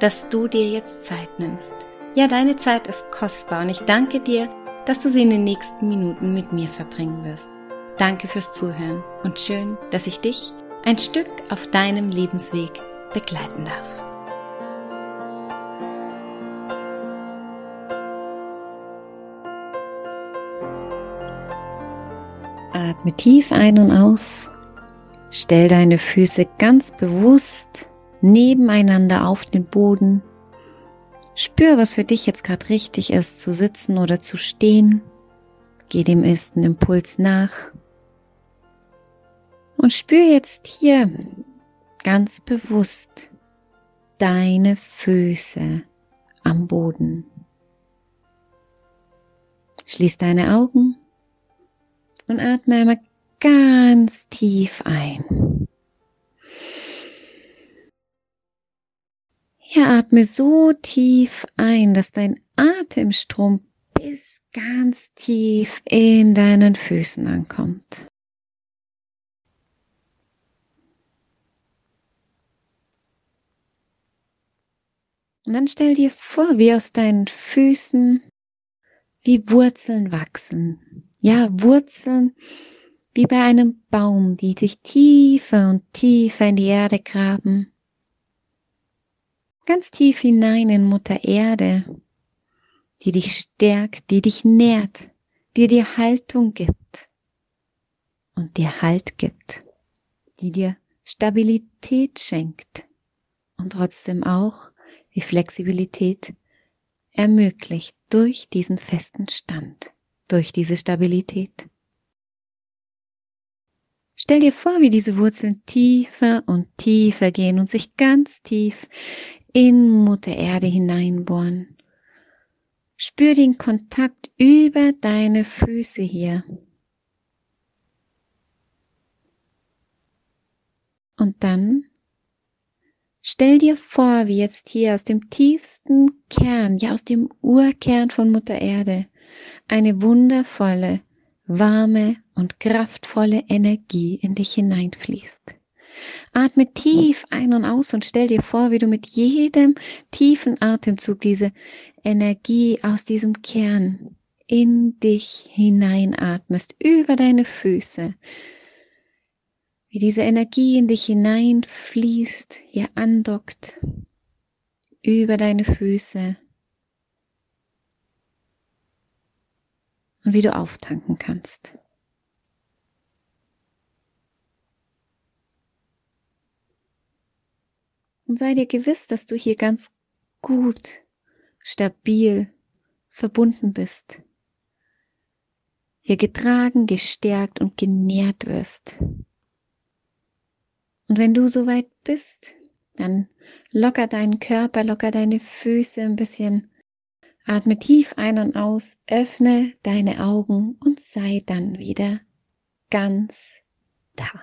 dass du dir jetzt Zeit nimmst. Ja, deine Zeit ist kostbar und ich danke dir, dass du sie in den nächsten Minuten mit mir verbringen wirst. Danke fürs Zuhören und schön, dass ich dich ein Stück auf deinem Lebensweg begleiten darf. Atme tief ein und aus. Stell deine Füße ganz bewusst nebeneinander auf den Boden. Spür, was für dich jetzt gerade richtig ist, zu sitzen oder zu stehen. Geh dem ersten Impuls nach. Und spür jetzt hier ganz bewusst deine Füße am Boden. Schließ deine Augen und atme einmal ganz tief ein. Ja, atme so tief ein, dass dein Atemstrom bis ganz tief in deinen Füßen ankommt. Und dann stell dir vor, wie aus deinen Füßen wie Wurzeln wachsen. Ja, Wurzeln wie bei einem Baum, die sich tiefer und tiefer in die Erde graben. Ganz tief hinein in Mutter Erde, die dich stärkt, die dich nährt, die dir Haltung gibt und dir Halt gibt, die dir Stabilität schenkt und trotzdem auch die Flexibilität ermöglicht durch diesen festen Stand, durch diese Stabilität. Stell dir vor, wie diese Wurzeln tiefer und tiefer gehen und sich ganz tief in Mutter Erde hineinbohren. Spür den Kontakt über deine Füße hier. Und dann Stell dir vor, wie jetzt hier aus dem tiefsten Kern, ja aus dem Urkern von Mutter Erde, eine wundervolle, warme und kraftvolle Energie in dich hineinfließt. Atme tief ein und aus und stell dir vor, wie du mit jedem tiefen Atemzug diese Energie aus diesem Kern in dich hineinatmest, über deine Füße, wie diese Energie in dich hineinfließt, hier andockt, über deine Füße und wie du auftanken kannst. Und sei dir gewiss, dass du hier ganz gut, stabil, verbunden bist. Hier getragen, gestärkt und genährt wirst. Und wenn du soweit bist, dann locker deinen Körper, locker deine Füße ein bisschen. Atme tief ein und aus, öffne deine Augen und sei dann wieder ganz da.